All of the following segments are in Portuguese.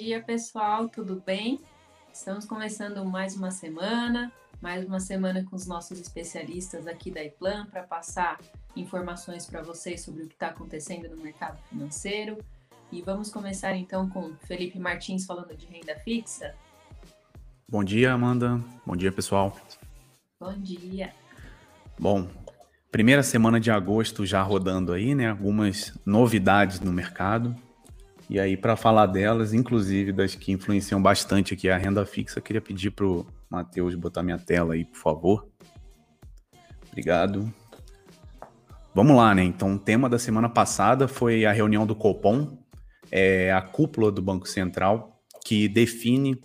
dia, pessoal, tudo bem? Estamos começando mais uma semana, mais uma semana com os nossos especialistas aqui da Iplan para passar informações para vocês sobre o que está acontecendo no mercado financeiro. E vamos começar então com Felipe Martins falando de renda fixa. Bom dia, Amanda. Bom dia, pessoal. Bom dia. Bom, primeira semana de agosto já rodando aí, né? Algumas novidades no mercado. E aí, para falar delas, inclusive das que influenciam bastante aqui a renda fixa, queria pedir para o Matheus botar minha tela aí, por favor. Obrigado. Vamos lá, né? Então, o tema da semana passada foi a reunião do Copom, é a cúpula do Banco Central, que define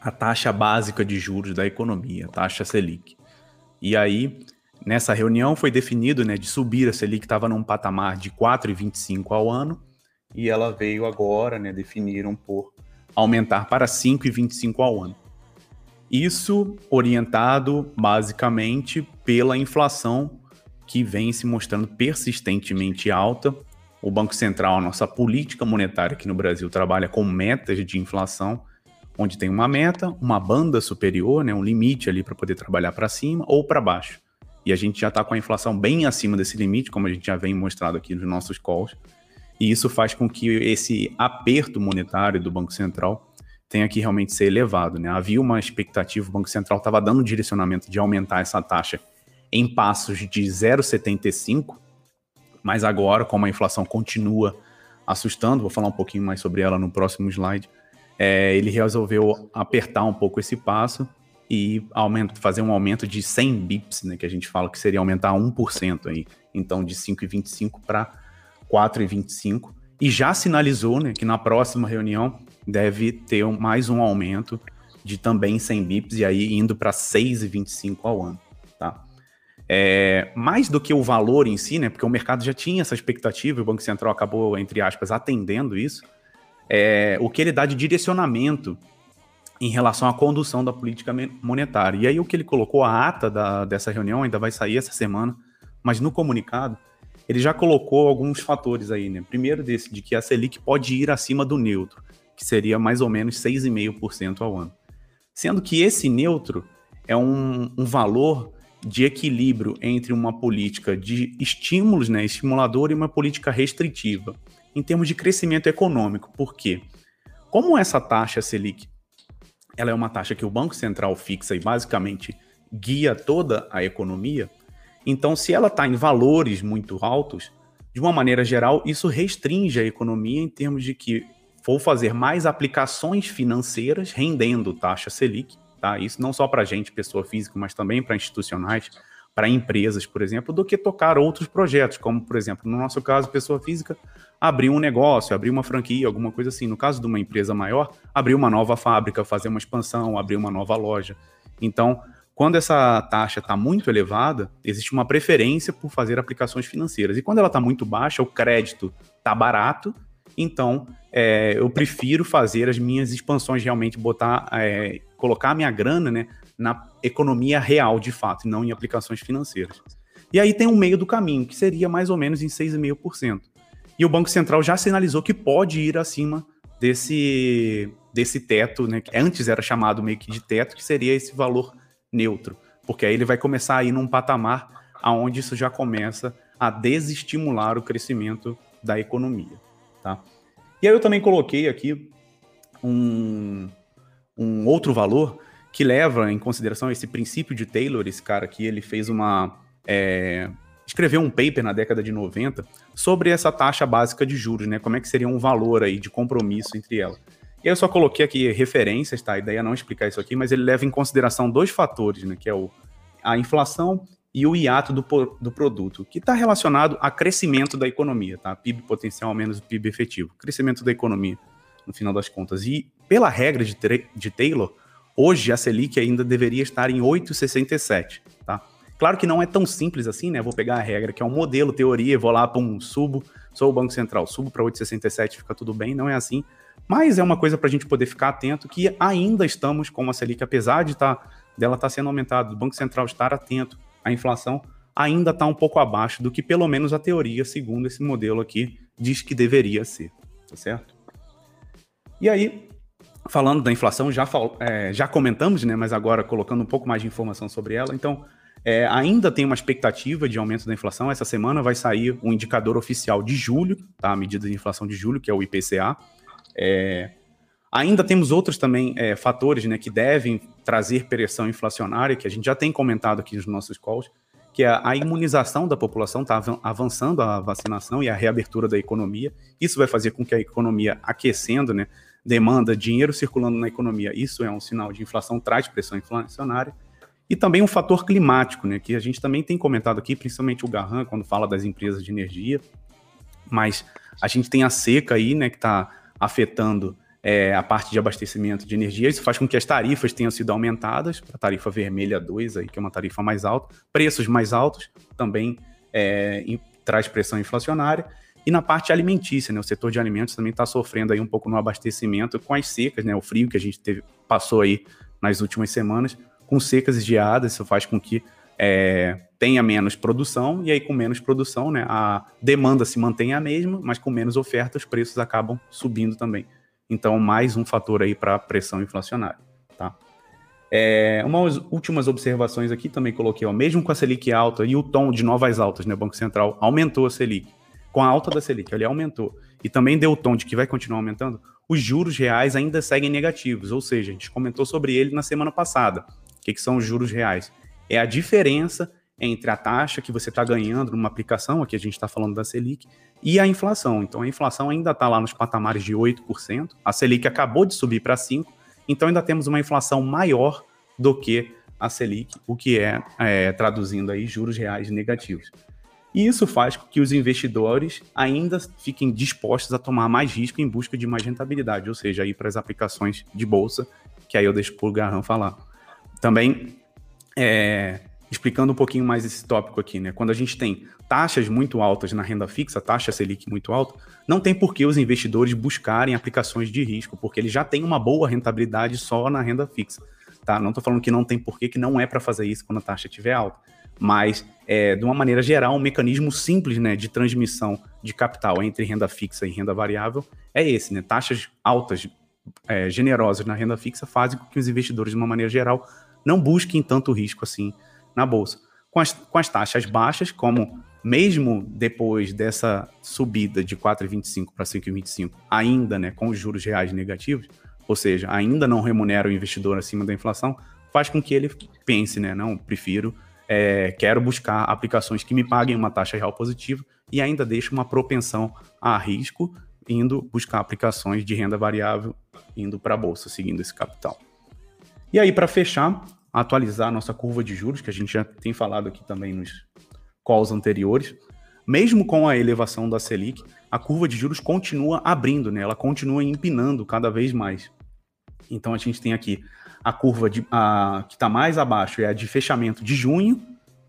a taxa básica de juros da economia, a taxa Selic. E aí, nessa reunião foi definido né, de subir a Selic, estava num patamar de 4,25 ao ano, e ela veio agora, né, definiram por aumentar para 5,25 ao ano. Isso orientado basicamente pela inflação que vem se mostrando persistentemente alta. O Banco Central, a nossa política monetária aqui no Brasil, trabalha com metas de inflação, onde tem uma meta, uma banda superior, né, um limite ali para poder trabalhar para cima ou para baixo. E a gente já está com a inflação bem acima desse limite, como a gente já vem mostrado aqui nos nossos calls. E isso faz com que esse aperto monetário do Banco Central tenha que realmente ser elevado. Né? Havia uma expectativa, o Banco Central estava dando um direcionamento de aumentar essa taxa em passos de 0,75, mas agora, como a inflação continua assustando, vou falar um pouquinho mais sobre ela no próximo slide, é, ele resolveu apertar um pouco esse passo e aumenta, fazer um aumento de 100 bips, né, que a gente fala que seria aumentar 1%, aí, então de 5,25 para 4,25 e já sinalizou né, que na próxima reunião deve ter mais um aumento de também 100 bips e aí indo para 6,25 ao ano, tá? É, mais do que o valor em si, né, porque o mercado já tinha essa expectativa, o Banco Central acabou, entre aspas, atendendo isso, é, o que ele dá de direcionamento em relação à condução da política monetária. E aí o que ele colocou, a ata da, dessa reunião ainda vai sair essa semana, mas no comunicado, ele já colocou alguns fatores aí, né? Primeiro desse, de que a Selic pode ir acima do neutro, que seria mais ou menos 6,5% ao ano. Sendo que esse neutro é um, um, valor de equilíbrio entre uma política de estímulos, né, estimulador, e uma política restritiva, em termos de crescimento econômico. Por quê? Como essa taxa Selic ela é uma taxa que o Banco Central fixa e basicamente guia toda a economia, então, se ela está em valores muito altos, de uma maneira geral, isso restringe a economia em termos de que vou fazer mais aplicações financeiras rendendo taxa Selic, tá? Isso não só para gente, pessoa física, mas também para institucionais, para empresas, por exemplo, do que tocar outros projetos, como, por exemplo, no nosso caso, pessoa física, abrir um negócio, abrir uma franquia, alguma coisa assim. No caso de uma empresa maior, abrir uma nova fábrica, fazer uma expansão, abrir uma nova loja. Então, quando essa taxa está muito elevada, existe uma preferência por fazer aplicações financeiras. E quando ela está muito baixa, o crédito está barato, então é, eu prefiro fazer as minhas expansões realmente, botar, é, colocar a minha grana né, na economia real de fato, e não em aplicações financeiras. E aí tem um meio do caminho, que seria mais ou menos em 6,5%. E o Banco Central já sinalizou que pode ir acima desse, desse teto, né, que antes era chamado meio que de teto, que seria esse valor neutro, porque aí ele vai começar a ir num patamar aonde isso já começa a desestimular o crescimento da economia, tá? E aí eu também coloquei aqui um, um outro valor que leva em consideração esse princípio de Taylor, esse cara aqui, ele fez uma... É, escreveu um paper na década de 90 sobre essa taxa básica de juros, né? Como é que seria um valor aí de compromisso entre ela. Eu só coloquei aqui referências, tá? A ideia é não explicar isso aqui, mas ele leva em consideração dois fatores, né? Que é o, a inflação e o hiato do, do produto, que está relacionado a crescimento da economia, tá? PIB potencial menos o PIB efetivo. Crescimento da economia, no final das contas. E pela regra de, de Taylor, hoje a Selic ainda deveria estar em 8,67, tá? Claro que não é tão simples assim, né? Vou pegar a regra, que é um modelo, teoria, vou lá para um subo, sou o Banco Central, subo para 8,67, fica tudo bem, não é assim. Mas é uma coisa para a gente poder ficar atento que ainda estamos com a Selic, apesar de tá, dela estar tá sendo aumentada, do Banco Central estar atento à inflação, ainda está um pouco abaixo do que pelo menos a teoria, segundo esse modelo aqui, diz que deveria ser. Tá certo? E aí, falando da inflação, já, é, já comentamos, né, mas agora colocando um pouco mais de informação sobre ela. Então, é, ainda tem uma expectativa de aumento da inflação. Essa semana vai sair o um indicador oficial de julho, tá? A medida de inflação de julho, que é o IPCA. É, ainda temos outros também é, fatores né, que devem trazer pressão inflacionária, que a gente já tem comentado aqui nos nossos calls, que é a imunização da população, está avançando a vacinação e a reabertura da economia. Isso vai fazer com que a economia aquecendo, né, demanda dinheiro circulando na economia. Isso é um sinal de inflação, traz pressão inflacionária. E também um fator climático, né, que a gente também tem comentado aqui, principalmente o Garran, quando fala das empresas de energia, mas a gente tem a seca aí, né, que está afetando é, a parte de abastecimento de energia. Isso faz com que as tarifas tenham sido aumentadas, a tarifa vermelha 2, aí, que é uma tarifa mais alta, preços mais altos também é, traz pressão inflacionária. E na parte alimentícia, né, o setor de alimentos também está sofrendo aí um pouco no abastecimento com as secas, né, o frio que a gente teve, passou aí nas últimas semanas, com secas e geadas, isso faz com que é, tenha menos produção, e aí com menos produção, né, a demanda se mantém a mesma, mas com menos oferta os preços acabam subindo também. Então, mais um fator aí para a pressão inflacionária, tá? É, umas últimas observações aqui também coloquei, ó, mesmo com a Selic alta e o tom de novas altas, né, o Banco Central aumentou a Selic. Com a alta da Selic, ele aumentou. E também deu o tom de que vai continuar aumentando. Os juros reais ainda seguem negativos, ou seja, a gente comentou sobre ele na semana passada que, que são os juros reais? É a diferença entre a taxa que você está ganhando numa aplicação, aqui a gente está falando da Selic, e a inflação. Então a inflação ainda está lá nos patamares de 8%, a Selic acabou de subir para 5%, então ainda temos uma inflação maior do que a Selic, o que é, é traduzindo aí juros reais negativos. E isso faz com que os investidores ainda fiquem dispostos a tomar mais risco em busca de mais rentabilidade, ou seja, ir para as aplicações de bolsa, que aí eu deixo para o Garran falar. Também, é, explicando um pouquinho mais esse tópico aqui, né? Quando a gente tem taxas muito altas na renda fixa, taxa Selic muito alta, não tem por que os investidores buscarem aplicações de risco, porque eles já têm uma boa rentabilidade só na renda fixa. Tá? Não estou falando que não tem porquê, que não é para fazer isso quando a taxa estiver alta. Mas, é, de uma maneira geral, um mecanismo simples né, de transmissão de capital entre renda fixa e renda variável é esse, né? Taxas altas, é, generosas na renda fixa fazem com que os investidores, de uma maneira geral, não busquem tanto risco assim na bolsa. Com as, com as taxas baixas, como mesmo depois dessa subida de 4,25 para 5,25, ainda né, com os juros reais negativos, ou seja, ainda não remunera o investidor acima da inflação, faz com que ele pense, né? Não, prefiro, é, quero buscar aplicações que me paguem uma taxa real positiva e ainda deixo uma propensão a risco, indo buscar aplicações de renda variável, indo para a bolsa, seguindo esse capital. E aí, para fechar, atualizar a nossa curva de juros, que a gente já tem falado aqui também nos calls anteriores. Mesmo com a elevação da Selic, a curva de juros continua abrindo, né? ela continua empinando cada vez mais. Então a gente tem aqui a curva de, a, que está mais abaixo, é a de fechamento de junho,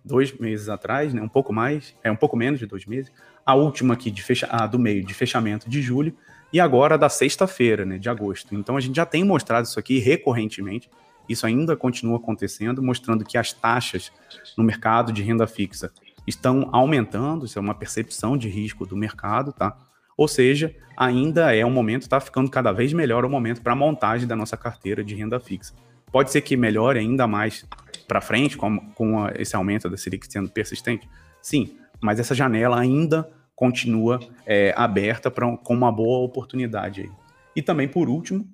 dois meses atrás, né? um pouco mais, é um pouco menos de dois meses. A última aqui de fecha, a do meio de fechamento de julho, e agora da sexta-feira, né, de agosto. Então a gente já tem mostrado isso aqui recorrentemente isso ainda continua acontecendo, mostrando que as taxas no mercado de renda fixa estão aumentando, isso é uma percepção de risco do mercado, tá? Ou seja, ainda é um momento, está ficando cada vez melhor o momento para a montagem da nossa carteira de renda fixa. Pode ser que melhore ainda mais para frente, com, com esse aumento da Selic sendo persistente? Sim, mas essa janela ainda continua é, aberta pra, com uma boa oportunidade aí. E também, por último,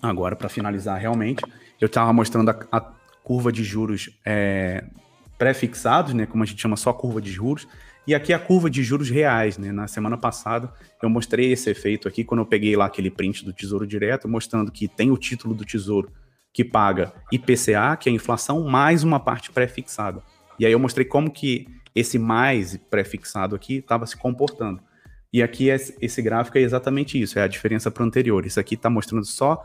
agora para finalizar realmente, eu estava mostrando a, a, curva de juros é, pré-fixados, né, como a gente chama só curva de juros, e aqui a curva de juros reais, né? Na semana passada eu mostrei esse efeito aqui quando eu peguei lá aquele print do Tesouro Direto, mostrando que tem o título do Tesouro que paga IPCA, que é a inflação, mais uma parte pré-fixada. E aí eu mostrei como que esse mais pré-fixado aqui estava se comportando. E aqui esse gráfico é exatamente isso, é a diferença para o anterior. Isso aqui está mostrando só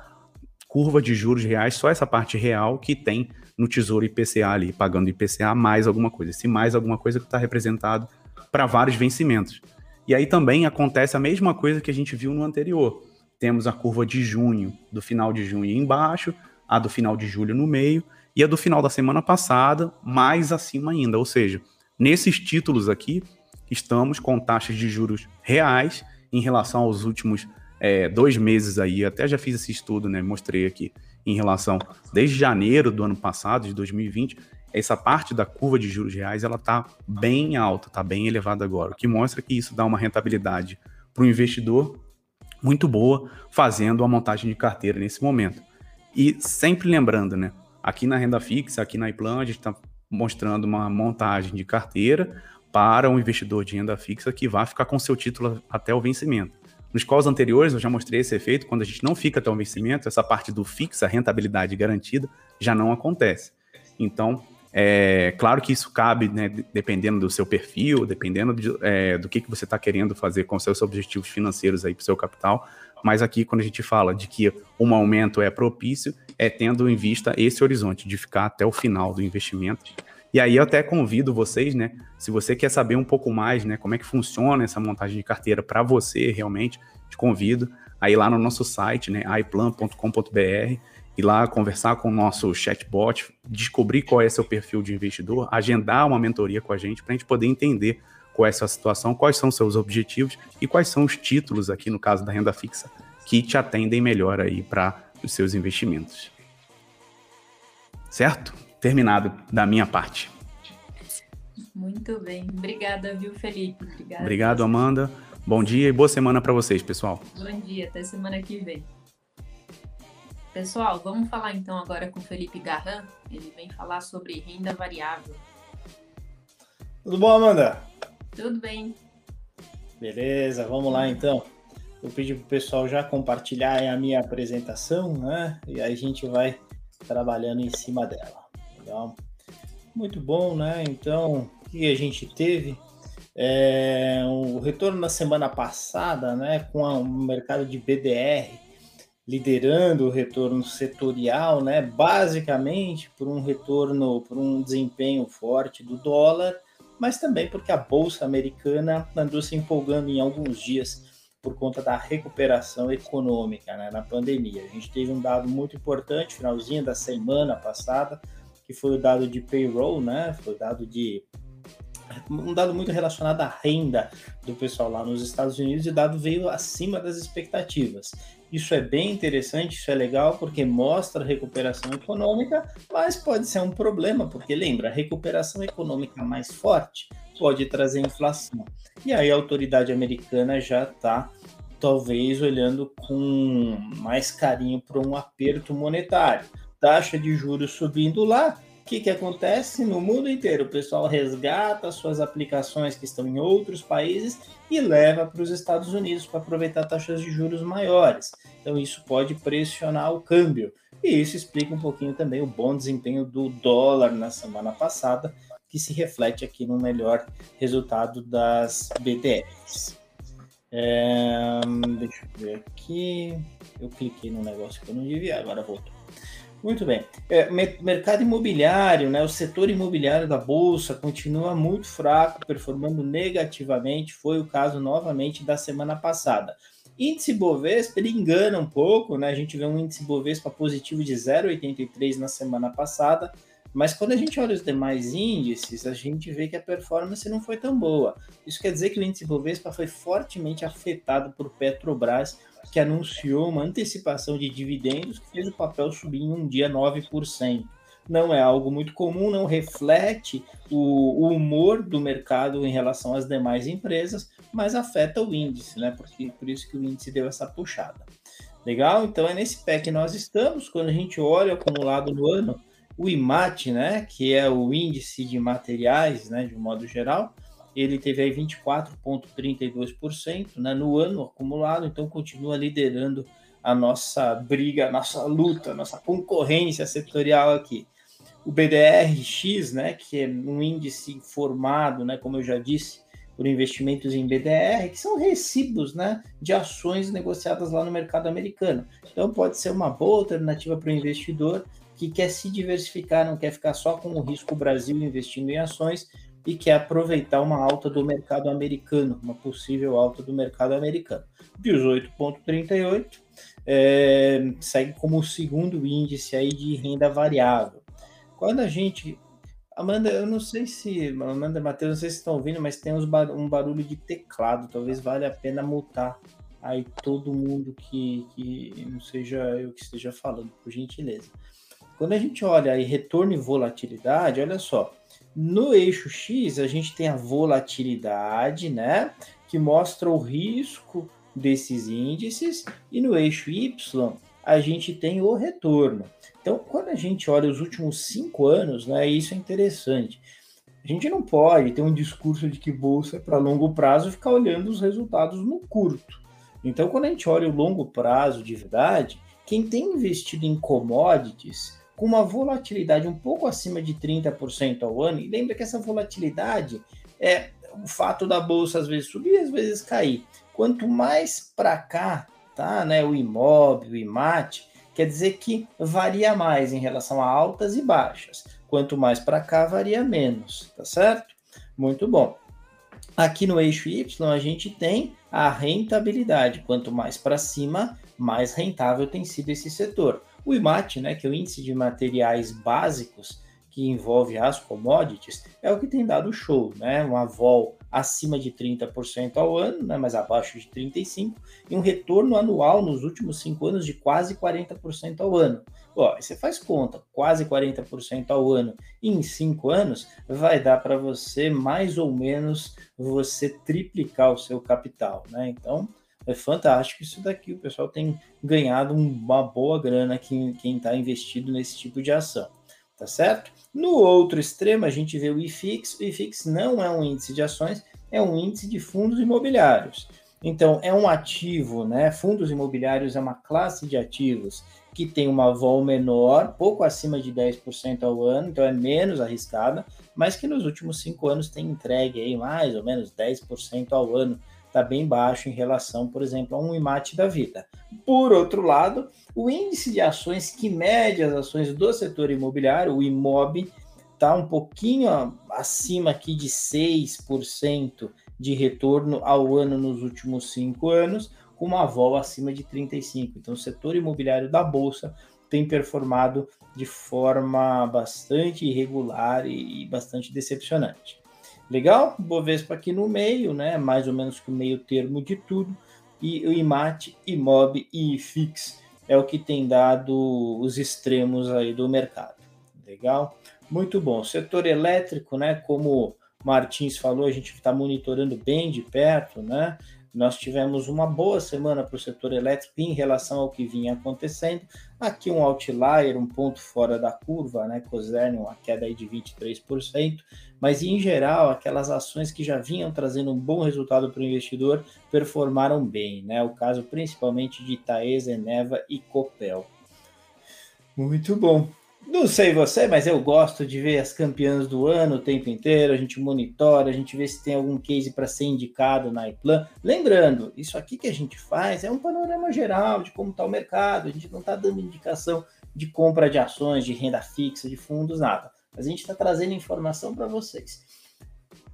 curva de juros reais, só essa parte real que tem no Tesouro IPCA ali, pagando IPCA mais alguma coisa. Esse mais alguma coisa que está representado para vários vencimentos. E aí também acontece a mesma coisa que a gente viu no anterior. Temos a curva de junho, do final de junho embaixo, a do final de julho no meio, e a do final da semana passada mais acima ainda. Ou seja, nesses títulos aqui, estamos com taxas de juros reais em relação aos últimos é, dois meses aí, até já fiz esse estudo, né? Mostrei aqui em relação desde janeiro do ano passado, de 2020, essa parte da curva de juros reais ela está bem alta, está bem elevada agora, o que mostra que isso dá uma rentabilidade para o investidor muito boa, fazendo a montagem de carteira nesse momento. E sempre lembrando, né? Aqui na renda fixa, aqui na iPlan, a gente está mostrando uma montagem de carteira para um investidor de renda fixa que vai ficar com seu título até o vencimento. Nos calls anteriores, eu já mostrei esse efeito, quando a gente não fica até o vencimento, essa parte do fixa, rentabilidade garantida, já não acontece. Então, é claro que isso cabe, né, dependendo do seu perfil, dependendo de, é, do que, que você está querendo fazer com seus objetivos financeiros aí para o seu capital. Mas aqui, quando a gente fala de que um aumento é propício, é tendo em vista esse horizonte de ficar até o final do investimento. E aí eu até convido vocês, né? Se você quer saber um pouco mais, né, como é que funciona essa montagem de carteira para você realmente, te convido a ir lá no nosso site, né, iplan.com.br ir lá conversar com o nosso chatbot, descobrir qual é seu perfil de investidor, agendar uma mentoria com a gente para a gente poder entender qual é a sua situação, quais são seus objetivos e quais são os títulos aqui no caso da renda fixa que te atendem melhor aí para os seus investimentos. Certo? Terminado da minha parte. Muito bem. Obrigada, viu, Felipe? Obrigada. Obrigado, Amanda. Bom dia e boa semana para vocês, pessoal. Bom dia, até semana que vem. Pessoal, vamos falar então agora com o Felipe Garran. Ele vem falar sobre renda variável. Tudo bom, Amanda? Tudo bem. Beleza, vamos lá então. Vou pedir para o pessoal já compartilhar a minha apresentação, né? E aí a gente vai trabalhando em cima dela. Legal? Muito bom, né? Então, o que a gente teve? É, o retorno na semana passada, né? Com o mercado de BDR liderando o retorno setorial, né, basicamente por um retorno, por um desempenho forte do dólar, mas também porque a bolsa americana andou se empolgando em alguns dias por conta da recuperação econômica né, na pandemia. A gente teve um dado muito importante, finalzinho da semana passada, que foi o dado de payroll, né, foi o dado de um dado muito relacionado à renda do pessoal lá nos Estados Unidos e o dado veio acima das expectativas. Isso é bem interessante, isso é legal porque mostra recuperação econômica, mas pode ser um problema, porque lembra, recuperação econômica mais forte pode trazer inflação. E aí a autoridade americana já está talvez olhando com mais carinho para um aperto monetário. Taxa de juros subindo lá, que, que acontece no mundo inteiro? O pessoal resgata suas aplicações que estão em outros países e leva para os Estados Unidos para aproveitar taxas de juros maiores. Então, isso pode pressionar o câmbio. E isso explica um pouquinho também o bom desempenho do dólar na semana passada, que se reflete aqui no melhor resultado das BDRs. É, deixa eu ver aqui. Eu cliquei no negócio que eu não devia, agora voltou. Muito bem. É, mercado imobiliário, né, o setor imobiliário da Bolsa continua muito fraco, performando negativamente. Foi o caso novamente da semana passada. Índice Bovespa, ele engana um pouco, né? A gente vê um índice Bovespa positivo de 0,83 na semana passada, mas quando a gente olha os demais índices, a gente vê que a performance não foi tão boa. Isso quer dizer que o índice Bovespa foi fortemente afetado por Petrobras, que anunciou uma antecipação de dividendos que fez o papel subir em um dia 9%. Não é algo muito comum, não reflete o, humor do mercado em relação às demais empresas, mas afeta o índice, né? Porque, por isso que o índice deu essa puxada. Legal? Então é nesse pé que nós estamos. Quando a gente olha o acumulado no ano, o IMAT, né, que é o índice de materiais, né, de um modo geral, ele teve aí 24,32% né, no ano acumulado, então continua liderando a nossa briga, a nossa luta, a nossa concorrência setorial aqui. O BDRX, né, que é um índice formado, né, como eu já disse, por investimentos em BDR, que são recibos né, de ações negociadas lá no mercado americano. Então pode ser uma boa alternativa para o investidor que quer se diversificar, não quer ficar só com o risco Brasil investindo em ações e quer aproveitar uma alta do mercado americano, uma possível alta do mercado americano. 18,38 é, segue como o segundo índice aí de renda variável. Quando a gente. Amanda, eu não sei se. Amanda Matheus, não sei se estão ouvindo, mas tem bar, um barulho de teclado. Talvez valha a pena mutar aí todo mundo que, que não seja eu que esteja falando, por gentileza. Quando a gente olha aí retorno e volatilidade, olha só, no eixo X a gente tem a volatilidade, né, que mostra o risco desses índices, e no eixo Y a gente tem o retorno. Então, quando a gente olha os últimos cinco anos, né, isso é interessante. A gente não pode ter um discurso de que bolsa é para longo prazo e ficar olhando os resultados no curto. Então, quando a gente olha o longo prazo de verdade, quem tem investido em commodities com uma volatilidade um pouco acima de 30% ao ano, e lembra que essa volatilidade é o fato da bolsa às vezes subir, às vezes cair. Quanto mais para cá, tá, né, o imóvel, o IMAT, quer dizer que varia mais em relação a altas e baixas. Quanto mais para cá, varia menos, tá certo? Muito bom. Aqui no eixo Y, a gente tem a rentabilidade. Quanto mais para cima, mais rentável tem sido esse setor. O IMAT, né, que é o índice de materiais básicos, que envolve as commodities, é o que tem dado show, né? Uma vol acima de 30% ao ano, né? mas abaixo de 35%, e um retorno anual nos últimos cinco anos de quase 40% ao ano. Ó, você faz conta, quase 40% ao ano em cinco anos, vai dar para você mais ou menos você triplicar o seu capital, né? Então, é fantástico isso daqui. O pessoal tem ganhado uma boa grana quem está investido nesse tipo de ação tá certo? No outro extremo, a gente vê o IFIX. O IFIX não é um índice de ações, é um índice de fundos imobiliários. Então, é um ativo, né? Fundos imobiliários é uma classe de ativos que tem uma vol menor, pouco acima de 10% ao ano, então é menos arriscada, mas que nos últimos cinco anos tem entregue aí mais ou menos 10% ao ano está bem baixo em relação, por exemplo, a um IMAT da vida. Por outro lado, o índice de ações que mede as ações do setor imobiliário, o IMOB, está um pouquinho acima aqui de 6% de retorno ao ano nos últimos cinco anos, com uma vol acima de 35%. Então, o setor imobiliário da Bolsa tem performado de forma bastante irregular e bastante decepcionante. Legal? Bovespa aqui no meio, né? Mais ou menos que o meio termo de tudo. E o IMAT, IMOB e IFIX é o que tem dado os extremos aí do mercado. Legal? Muito bom. Setor elétrico, né? Como Martins falou, a gente está monitorando bem de perto, né? Nós tivemos uma boa semana para o setor elétrico em relação ao que vinha acontecendo. Aqui um outlier, um ponto fora da curva, né? Coserne, uma queda aí de 23%, mas em geral, aquelas ações que já vinham trazendo um bom resultado para o investidor performaram bem, né? O caso principalmente de Itaesa, Eneva e Copel. Muito bom. Não sei você, mas eu gosto de ver as campeãs do ano o tempo inteiro. A gente monitora, a gente vê se tem algum case para ser indicado na iPlan. Lembrando, isso aqui que a gente faz é um panorama geral de como está o mercado. A gente não está dando indicação de compra de ações, de renda fixa, de fundos, nada. Mas a gente está trazendo informação para vocês.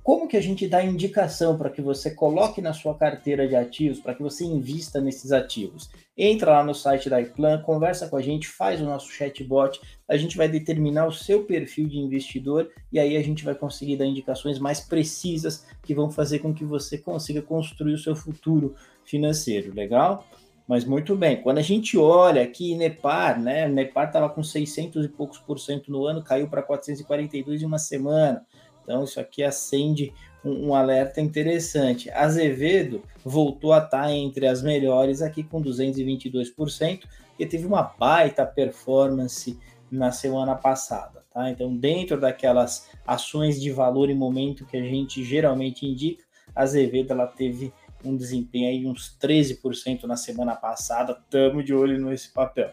Como que a gente dá indicação para que você coloque na sua carteira de ativos, para que você invista nesses ativos? Entra lá no site da iPlan, conversa com a gente, faz o nosso chatbot, a gente vai determinar o seu perfil de investidor e aí a gente vai conseguir dar indicações mais precisas que vão fazer com que você consiga construir o seu futuro financeiro, legal? Mas muito bem, quando a gente olha aqui Nepar, né? Nepar estava com 600 e poucos por cento no ano, caiu para 442 em uma semana. Então, isso aqui acende um, um, alerta interessante. Azevedo voltou a estar entre as melhores aqui com 222%, e teve uma baita performance na semana passada. Tá? Então, dentro daquelas ações de valor e momento que a gente geralmente indica, Azevedo ela teve um desempenho aí uns 13% na semana passada. Tamo de olho nesse papel.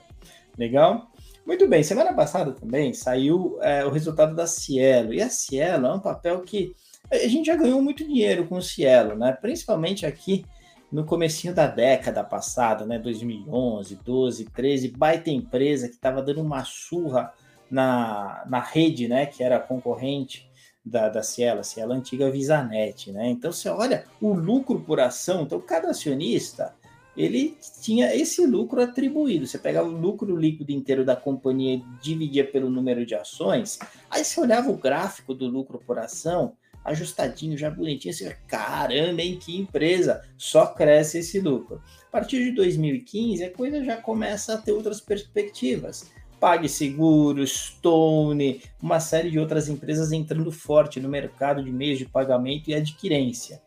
Legal? Muito bem, semana passada também saiu é, o resultado da Cielo. E a Cielo é um papel que a gente já ganhou muito dinheiro com o Cielo, né? Principalmente aqui no comecinho da década passada, né? 2011, 12, 13, baita empresa que estava dando uma surra na, na rede, né? Que era concorrente da, da Cielo, a Cielo antiga Visanet, né? Então você olha o lucro por ação, então cada acionista ele tinha esse lucro atribuído. Você pegava o lucro líquido inteiro da companhia e dividia pelo número de ações, aí você olhava o gráfico do lucro por ação, ajustadinho, já bonitinho, assim, caramba, hein, que empresa, só cresce esse lucro. A partir de 2015, a coisa já começa a ter outras perspectivas. PagSeguro, Stone, uma série de outras empresas entrando forte no mercado de meios de pagamento e adquirência.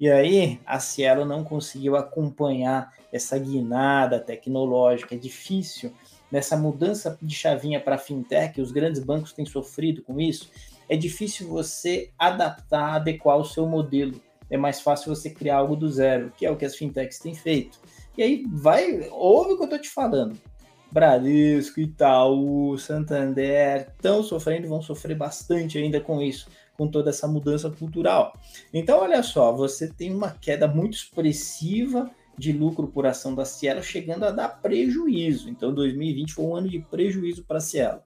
E aí, a Cielo não conseguiu acompanhar essa guinada tecnológica. É difícil nessa mudança de chavinha para fintech, os grandes bancos têm sofrido com isso. É difícil você adaptar, adequar o seu modelo. É mais fácil você criar algo do zero, que é o que as fintechs têm feito. E aí vai, ouve o que eu estou te falando. Bradesco, Itaú, Santander estão sofrendo, vão sofrer bastante ainda com isso com toda essa mudança cultural. Então, olha só, você tem uma queda muito expressiva de lucro por ação da Cielo, chegando a dar prejuízo. Então, 2020 foi um ano de prejuízo para a Cielo.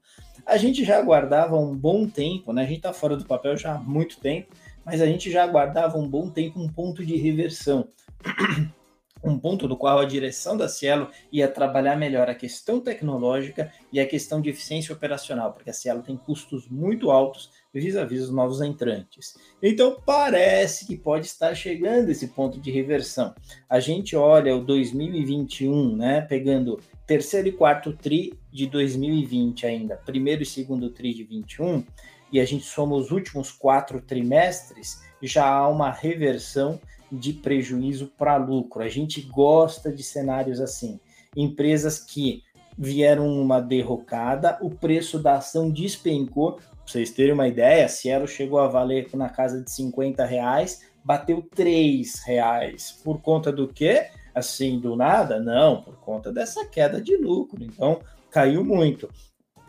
A gente já aguardava um bom tempo, né? A gente está fora do papel já há muito tempo, mas a gente já aguardava um bom tempo um ponto de reversão. um ponto do qual a direção da Cielo ia trabalhar melhor a questão tecnológica e a questão de eficiência operacional, porque a Cielo tem custos muito altos vis-à-vis -vis os novos entrantes. Então parece que pode estar chegando esse ponto de reversão. A gente olha o 2021, né, pegando terceiro e quarto tri de 2020 ainda, primeiro e segundo tri de 21, e a gente soma os últimos quatro trimestres, já há uma reversão de prejuízo para lucro. A gente gosta de cenários assim. Empresas que vieram uma derrocada, o preço da ação despencou, vocês terem uma ideia, Cielo chegou a valer na casa de 50 reais, bateu 3 reais. Por conta do quê? Assim, do nada? Não, por conta dessa queda de lucro. Então, caiu muito.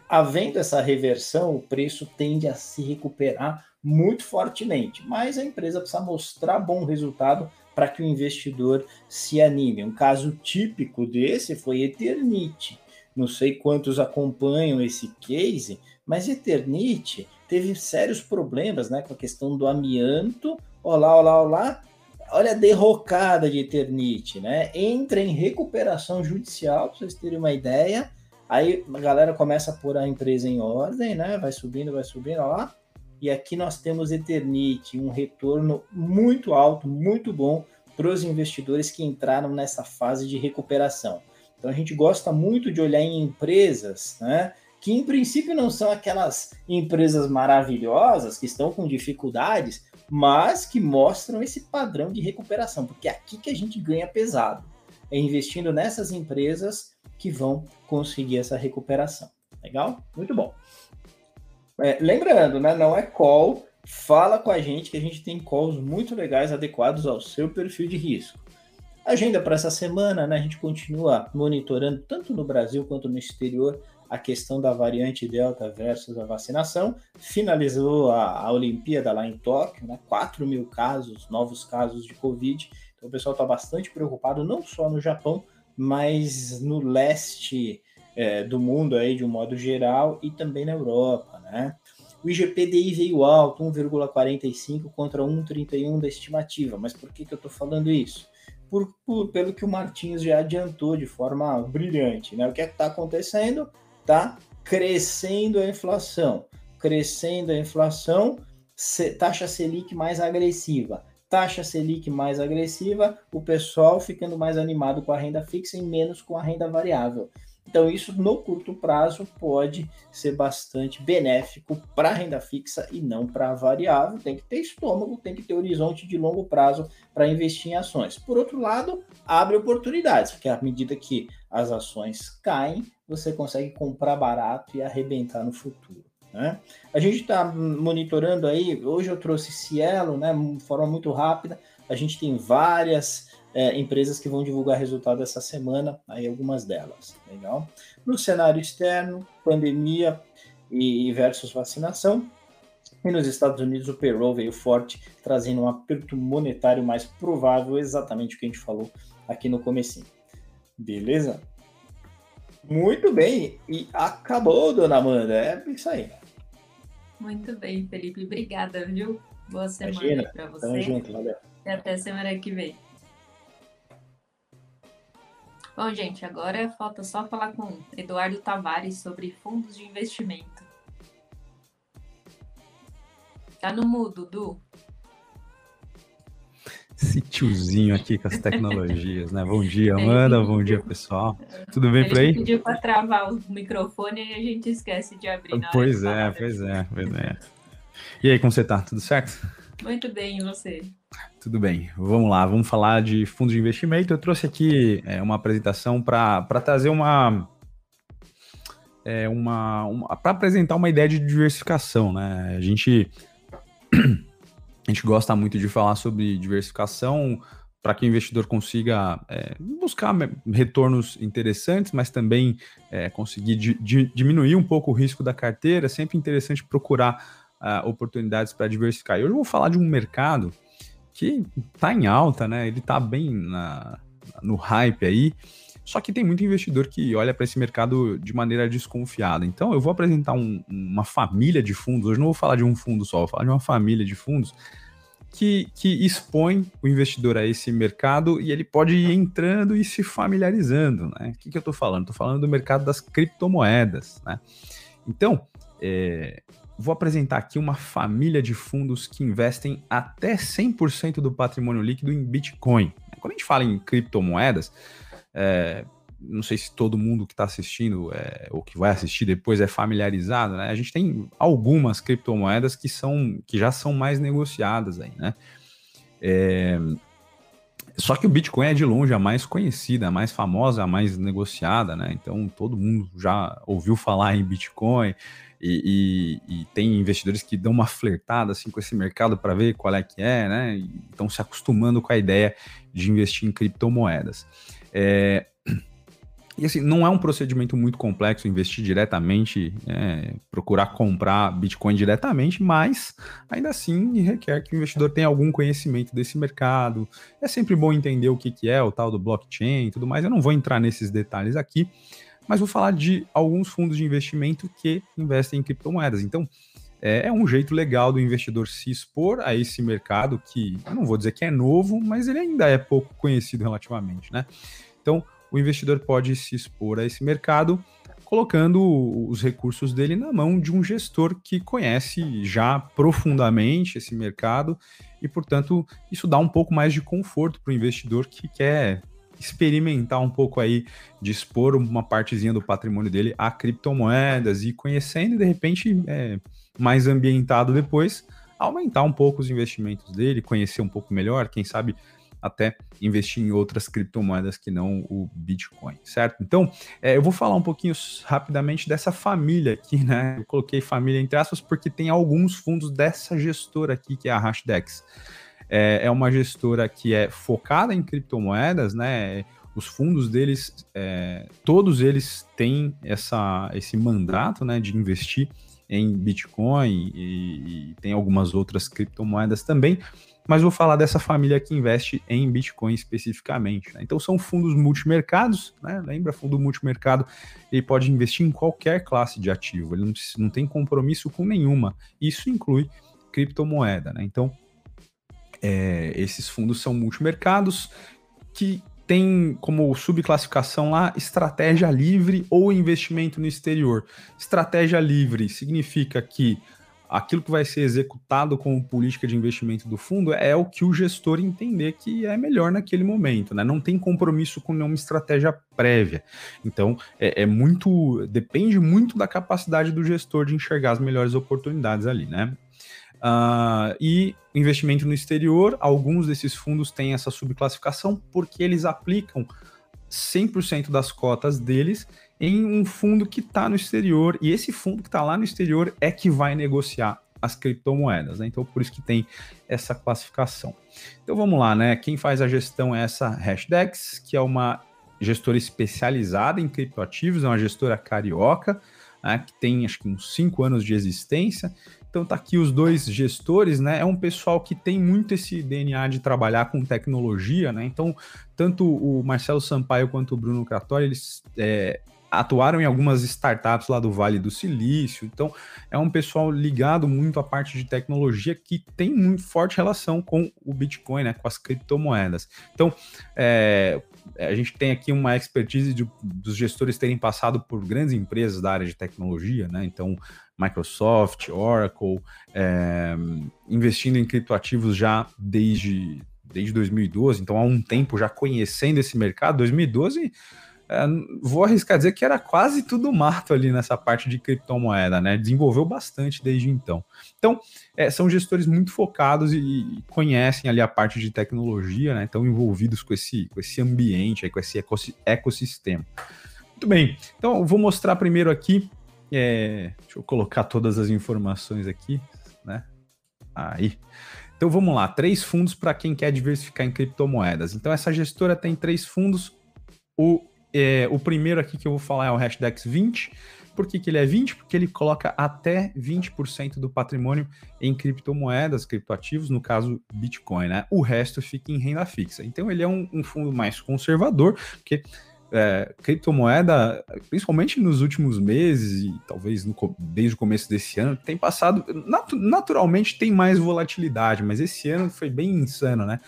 Havendo essa reversão, o preço tende a se recuperar muito fortemente, mas a empresa precisa mostrar bom resultado para que o investidor se anime. Um caso típico desse foi Eternite. Não sei quantos acompanham esse case, mas Eternite teve sérios problemas né, com a questão do amianto. Olá, olá, olá. Olha a derrocada de Eternite, né? Entra em recuperação judicial, para vocês terem uma ideia. Aí a galera começa a pôr a empresa em ordem, né? Vai subindo, vai subindo, olha lá. E aqui nós temos Eternite, um retorno muito alto, muito bom para os investidores que entraram nessa fase de recuperação. Então a gente gosta muito de olhar em empresas, né? que em princípio não são aquelas empresas maravilhosas que estão com dificuldades, mas que mostram esse padrão de recuperação, porque é aqui que a gente ganha pesado, é investindo nessas empresas que vão conseguir essa recuperação. Legal? Muito bom. É, lembrando, né, não é call, fala com a gente que a gente tem calls muito legais, adequados ao seu perfil de risco. Agenda para essa semana, né, a gente continua monitorando tanto no Brasil quanto no exterior a questão da variante Delta versus a vacinação. Finalizou a, a Olimpíada lá em Tóquio, né? 4 mil casos, novos casos de Covid. Então o pessoal está bastante preocupado, não só no Japão, mas no leste é, do mundo aí de um modo geral e também na Europa, né? O IGPDI veio alto, 1,45 contra 1,31 da estimativa. Mas por que, que eu estou falando isso? Por, por, pelo que o Martins já adiantou de forma brilhante. Né? O que é está acontecendo? tá crescendo a inflação. Crescendo a inflação, taxa Selic mais agressiva. Taxa Selic mais agressiva, o pessoal ficando mais animado com a renda fixa e menos com a renda variável. Então, isso no curto prazo pode ser bastante benéfico para a renda fixa e não para a variável. Tem que ter estômago, tem que ter horizonte de longo prazo para investir em ações. Por outro lado, abre oportunidades, porque à medida que as ações caem, você consegue comprar barato e arrebentar no futuro. Né? A gente está monitorando aí, hoje eu trouxe Cielo, né, de forma muito rápida, a gente tem várias é, empresas que vão divulgar resultado essa semana, aí algumas delas, legal? No cenário externo, pandemia e versus vacinação, e nos Estados Unidos o payroll veio forte, trazendo um aperto monetário mais provável, exatamente o que a gente falou aqui no comecinho. Beleza? Muito bem. E acabou, dona Amanda. É isso aí. Muito bem, Felipe. Obrigada, viu? Boa semana para você. Tamo junto, valeu. E até semana que vem. Bom, gente, agora falta só falar com Eduardo Tavares sobre fundos de investimento. Tá no mudo, Du? Esse tiozinho aqui com as tecnologias, né? Bom dia, Amanda. Bom dia, pessoal. Tudo bem por aí? Pediu para travar o microfone e a gente esquece de abrir. Pois é, pois é, pois é. E aí, como você tá? Tudo certo? Muito bem, e você? Tudo bem. Vamos lá, vamos falar de fundos de investimento. Eu trouxe aqui é, uma apresentação para trazer uma, é, uma, uma para apresentar uma ideia de diversificação, né? A gente a gente gosta muito de falar sobre diversificação para que o investidor consiga é, buscar retornos interessantes, mas também é, conseguir di, di, diminuir um pouco o risco da carteira. É sempre interessante procurar uh, oportunidades para diversificar. E hoje eu vou falar de um mercado que está em alta, né? Ele está bem na, no hype aí. Só que tem muito investidor que olha para esse mercado de maneira desconfiada. Então, eu vou apresentar um, uma família de fundos. Hoje não vou falar de um fundo só, vou falar de uma família de fundos que, que expõe o investidor a esse mercado e ele pode ir entrando e se familiarizando. Né? O que, que eu estou falando? Estou falando do mercado das criptomoedas. Né? Então, é, vou apresentar aqui uma família de fundos que investem até 100% do patrimônio líquido em Bitcoin. Quando a gente fala em criptomoedas, é, não sei se todo mundo que está assistindo é, ou que vai assistir depois é familiarizado, né? A gente tem algumas criptomoedas que são que já são mais negociadas aí, né? É, só que o Bitcoin é de longe a mais conhecida, a mais famosa, a mais negociada, né? Então todo mundo já ouviu falar em Bitcoin e, e, e tem investidores que dão uma flertada assim com esse mercado para ver qual é que é, né? E estão se acostumando com a ideia de investir em criptomoedas. É, e assim, não é um procedimento muito complexo investir diretamente, é, procurar comprar Bitcoin diretamente, mas ainda assim requer que o investidor tenha algum conhecimento desse mercado. É sempre bom entender o que, que é o tal do blockchain e tudo mais. Eu não vou entrar nesses detalhes aqui, mas vou falar de alguns fundos de investimento que investem em criptomoedas. Então, é, é um jeito legal do investidor se expor a esse mercado que eu não vou dizer que é novo, mas ele ainda é pouco conhecido relativamente, né? Então, o investidor pode se expor a esse mercado colocando os recursos dele na mão de um gestor que conhece já profundamente esse mercado e, portanto, isso dá um pouco mais de conforto para o investidor que quer experimentar um pouco aí de expor uma partezinha do patrimônio dele a criptomoedas e conhecendo de repente é, mais ambientado depois, aumentar um pouco os investimentos dele, conhecer um pouco melhor, quem sabe até investir em outras criptomoedas que não o Bitcoin, certo? Então, é, eu vou falar um pouquinho rapidamente dessa família aqui, né? Eu coloquei família entre aspas porque tem alguns fundos dessa gestora aqui, que é a Hashdex. É, é uma gestora que é focada em criptomoedas, né? Os fundos deles, é, todos eles têm essa, esse mandato né, de investir em Bitcoin e, e tem algumas outras criptomoedas também, mas vou falar dessa família que investe em Bitcoin especificamente. Né? Então são fundos multimercados, né? lembra, fundo multimercado, ele pode investir em qualquer classe de ativo, ele não, não tem compromisso com nenhuma, isso inclui criptomoeda. Né? Então é, esses fundos são multimercados que tem como subclassificação lá estratégia livre ou investimento no exterior. Estratégia livre significa que aquilo que vai ser executado como política de investimento do fundo é o que o gestor entender que é melhor naquele momento, né? Não tem compromisso com nenhuma estratégia prévia. Então, é, é muito. depende muito da capacidade do gestor de enxergar as melhores oportunidades ali, né? Uh, e investimento no exterior, alguns desses fundos têm essa subclassificação porque eles aplicam 100% das cotas deles em um fundo que está no exterior, e esse fundo que está lá no exterior é que vai negociar as criptomoedas, né? Então, por isso que tem essa classificação. Então, vamos lá, né? Quem faz a gestão é essa Hashdex, que é uma gestora especializada em criptoativos, é uma gestora carioca, né? que tem acho que uns 5 anos de existência, então tá aqui os dois gestores, né? É um pessoal que tem muito esse DNA de trabalhar com tecnologia, né? Então, tanto o Marcelo Sampaio quanto o Bruno Cratori, eles é, atuaram em algumas startups lá do Vale do Silício. Então, é um pessoal ligado muito à parte de tecnologia que tem muito forte relação com o Bitcoin, né? Com as criptomoedas. Então, é, a gente tem aqui uma expertise de, dos gestores terem passado por grandes empresas da área de tecnologia, né? Então, Microsoft, Oracle, é, investindo em criptoativos já desde desde 2012, então há um tempo já conhecendo esse mercado. 2012 é, vou arriscar dizer que era quase tudo mato ali nessa parte de criptomoeda, né? Desenvolveu bastante desde então. Então, é, são gestores muito focados e, e, conhecem ali a parte de tecnologia, né? Estão envolvidos com esse, com esse ambiente, aí, com esse ecossistema. Muito bem, então eu vou mostrar primeiro aqui. É, deixa eu colocar todas as informações aqui, né? Aí. Então vamos lá, três fundos para quem quer diversificar em criptomoedas. Então essa gestora tem três fundos. O é, o primeiro aqui que eu vou falar é o Hashdex 20. Por que, que ele é 20? Porque ele coloca até 20% do patrimônio em criptomoedas, criptoativos, no caso Bitcoin, né? O resto fica em renda fixa. Então ele é um, um fundo mais conservador, porque é, criptomoeda, principalmente nos últimos meses e talvez no, desde o começo desse ano, tem passado. Nat naturalmente tem mais volatilidade, mas esse ano foi bem insano, né?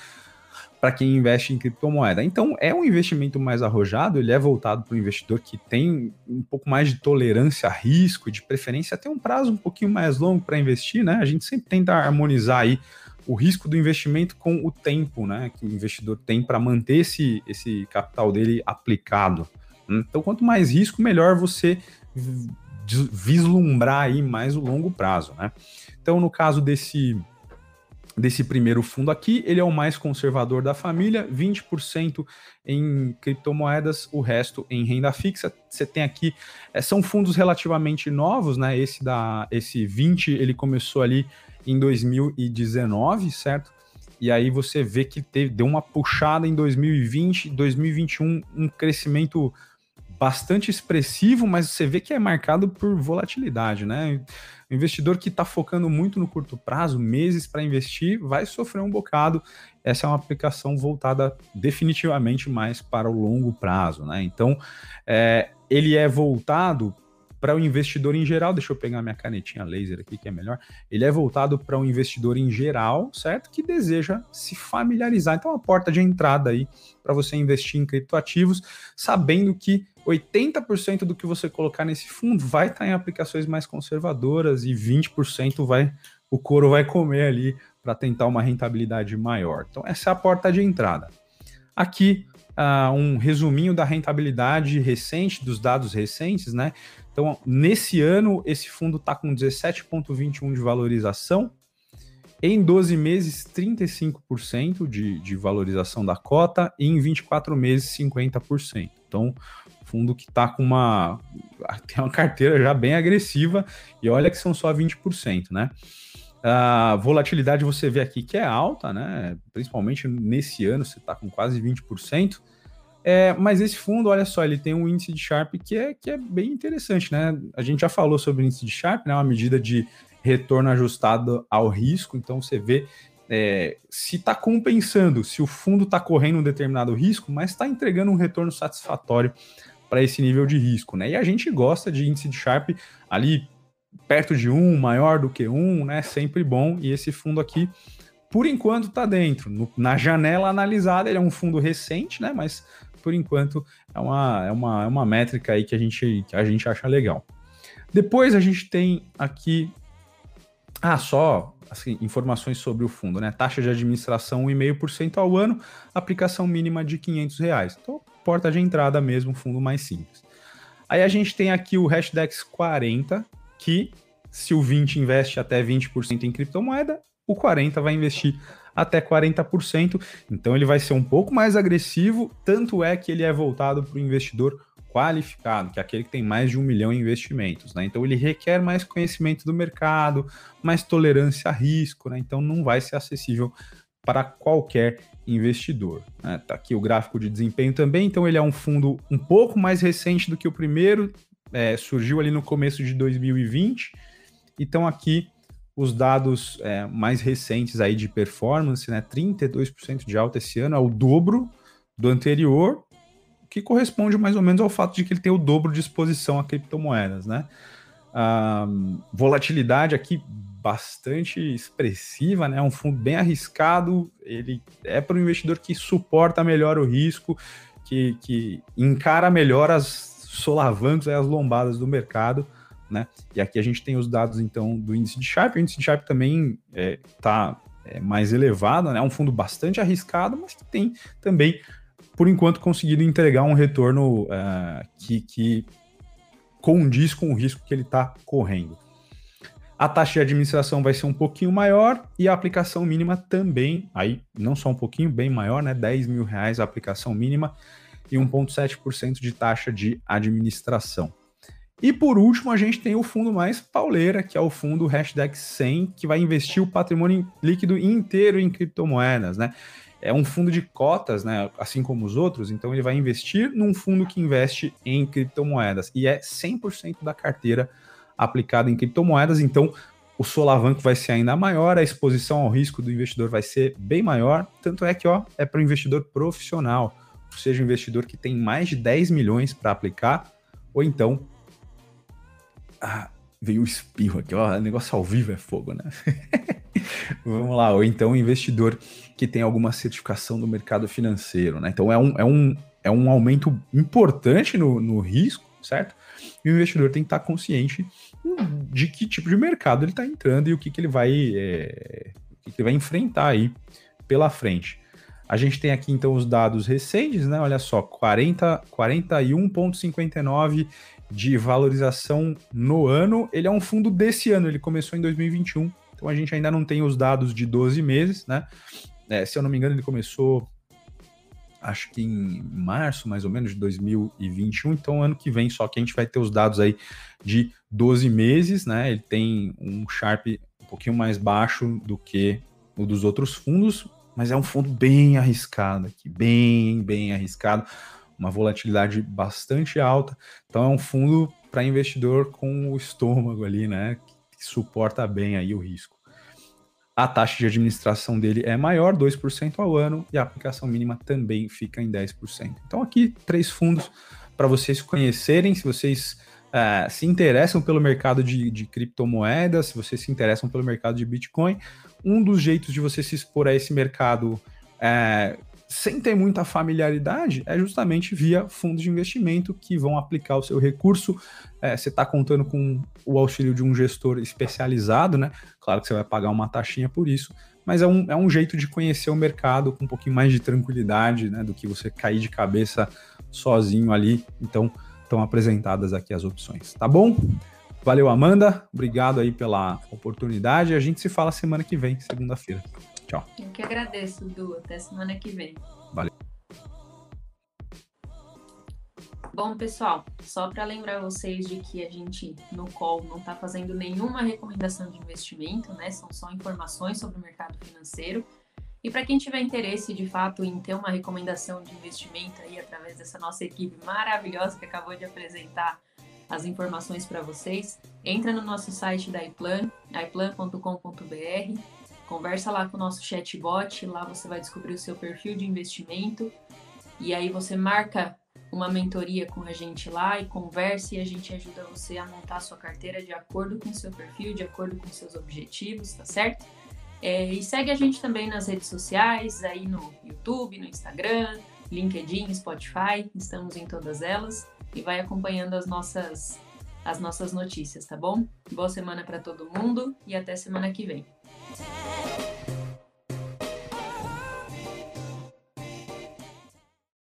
Para quem investe em criptomoeda. Então, é um investimento mais arrojado, ele é voltado para o investidor que tem um pouco mais de tolerância a risco, de preferência até um prazo um pouquinho mais longo para investir, né? A gente sempre tenta harmonizar aí o risco do investimento com o tempo, né, que o investidor tem para manter esse, esse capital dele aplicado. Então, quanto mais risco, melhor você vislumbrar aí mais o longo prazo, né? Então, no caso desse desse primeiro fundo aqui, ele é o mais conservador da família, 20% em criptomoedas, o resto em renda fixa. Você tem aqui, é, são fundos relativamente novos, né? Esse da esse 20, ele começou ali em 2019, certo? E aí você vê que teve, deu uma puxada em 2020, 2021, um crescimento bastante expressivo, mas você vê que é marcado por volatilidade, né? O investidor que está focando muito no curto prazo, meses para investir, vai sofrer um bocado. Essa é uma aplicação voltada definitivamente mais para o longo prazo, né? Então, é, ele é voltado para o investidor em geral, deixa eu pegar minha canetinha laser aqui que é melhor. Ele é voltado para o investidor em geral, certo? Que deseja se familiarizar. Então, a porta de entrada aí para você investir em criptoativos, sabendo que 80% do que você colocar nesse fundo vai estar em aplicações mais conservadoras e 20% vai o couro vai comer ali para tentar uma rentabilidade maior. Então essa é a porta de entrada. Aqui uh, um resuminho da rentabilidade recente, dos dados recentes, né? Então nesse ano esse fundo está com 17,21 de valorização. Em 12 meses, 35% de, de valorização da cota, e em 24 meses, 50%. Então, fundo que está com uma tem uma carteira já bem agressiva e olha que são só 20%, né? A volatilidade você vê aqui que é alta, né? Principalmente nesse ano você está com quase 20%. É, mas esse fundo, olha só, ele tem um índice de Sharp que é, que é bem interessante, né? A gente já falou sobre o índice de Sharp, né? Uma medida de retorno ajustado ao risco. Então você vê é, se está compensando, se o fundo está correndo um determinado risco, mas está entregando um retorno satisfatório para esse nível de risco, né? E a gente gosta de índice de Sharp ali perto de um, maior do que um, né? Sempre bom. E esse fundo aqui, por enquanto, está dentro. No, na janela analisada, ele é um fundo recente, né? Mas por enquanto é uma, é uma, é uma métrica aí que a, gente, que a gente acha legal. Depois a gente tem aqui. Ah, só assim, informações sobre o fundo, né? Taxa de administração 1,5% ao ano, aplicação mínima de 500 reais. Então, porta de entrada mesmo, fundo mais simples. Aí a gente tem aqui o Hashdex 40, que se o 20 investe até 20% em criptomoeda, o 40 vai investir até 40%. Então ele vai ser um pouco mais agressivo, tanto é que ele é voltado para o investidor qualificado, que é aquele que tem mais de um milhão em investimentos. Né? Então ele requer mais conhecimento do mercado, mais tolerância a risco, né? então não vai ser acessível para qualquer investidor. Né? Tá aqui o gráfico de desempenho também, então ele é um fundo um pouco mais recente do que o primeiro, é, surgiu ali no começo de 2020. Então aqui os dados é, mais recentes aí de performance, né? 32% de alta esse ano, é o dobro do anterior, que corresponde mais ou menos ao fato de que ele tem o dobro de exposição a criptomoedas, né? Volatilidade aqui bastante expressiva, né? Um fundo bem arriscado. Ele é para o investidor que suporta melhor o risco, que, que encara melhor as solavancos, as lombadas do mercado, né? E aqui a gente tem os dados então do índice de Sharp. O índice de Sharp também está é, é, mais elevada, né? É um fundo bastante arriscado, mas que tem também, por enquanto, conseguido entregar um retorno uh, que, que condiz com o risco que ele está correndo. A taxa de administração vai ser um pouquinho maior e a aplicação mínima também, aí não só um pouquinho, bem maior, né? 10 mil reais a aplicação mínima e 1,7% de taxa de administração. E por último, a gente tem o fundo mais pauleira, que é o fundo Hashtag 100, que vai investir o patrimônio líquido inteiro em criptomoedas, né? É um fundo de cotas, né? Assim como os outros, então ele vai investir num fundo que investe em criptomoedas e é 100% da carteira aplicada em criptomoedas, então o solavanco vai ser ainda maior, a exposição ao risco do investidor vai ser bem maior, tanto é que ó, é para o investidor profissional, ou seja, um investidor que tem mais de 10 milhões para aplicar, ou então ah, veio o espirro aqui, ó, negócio ao vivo é fogo, né? Vamos lá, ou então um investidor que tem alguma certificação do mercado financeiro, né? Então é um, é um, é um aumento importante no, no risco, certo? E o investidor tem que estar consciente de que tipo de mercado ele está entrando e o que, que ele vai é, o que, que ele vai enfrentar aí pela frente. A gente tem aqui então os dados recentes, né? Olha só, 40, 41,59 de valorização no ano. Ele é um fundo desse ano, ele começou em 2021, então a gente ainda não tem os dados de 12 meses, né? É, se eu não me engano, ele começou acho que em março, mais ou menos, de 2021. Então, ano que vem, só que a gente vai ter os dados aí de 12 meses, né? Ele tem um Sharp um pouquinho mais baixo do que o dos outros fundos, mas é um fundo bem arriscado aqui, bem, bem arriscado uma volatilidade bastante alta. Então é um fundo para investidor com o estômago ali, né, que suporta bem aí o risco. A taxa de administração dele é maior, 2% ao ano, e a aplicação mínima também fica em 10%. Então aqui três fundos para vocês conhecerem, se vocês uh, se interessam pelo mercado de, de criptomoedas, se vocês se interessam pelo mercado de Bitcoin, um dos jeitos de você se expor a esse mercado é, sem ter muita familiaridade, é justamente via fundos de investimento que vão aplicar o seu recurso. É, você está contando com o auxílio de um gestor especializado, né? Claro que você vai pagar uma taxinha por isso, mas é um, é um jeito de conhecer o mercado com um pouquinho mais de tranquilidade, né? Do que você cair de cabeça sozinho ali. Então, estão apresentadas aqui as opções, tá bom? Valeu, Amanda. Obrigado aí pela oportunidade. A gente se fala semana que vem, segunda-feira. Tchau. Eu que agradeço, Du. Até semana que vem. Valeu. Bom, pessoal, só para lembrar vocês de que a gente no call não está fazendo nenhuma recomendação de investimento, né? São só informações sobre o mercado financeiro. E para quem tiver interesse de fato em ter uma recomendação de investimento aí através dessa nossa equipe maravilhosa que acabou de apresentar as informações para vocês, entra no nosso site da iPlan, iplan.com.br Conversa lá com o nosso chatbot, lá você vai descobrir o seu perfil de investimento e aí você marca uma mentoria com a gente lá e conversa e a gente ajuda você a montar a sua carteira de acordo com o seu perfil, de acordo com seus objetivos, tá certo? É, e segue a gente também nas redes sociais, aí no YouTube, no Instagram, LinkedIn, Spotify, estamos em todas elas e vai acompanhando as nossas as nossas notícias, tá bom? Boa semana para todo mundo e até semana que vem. contact.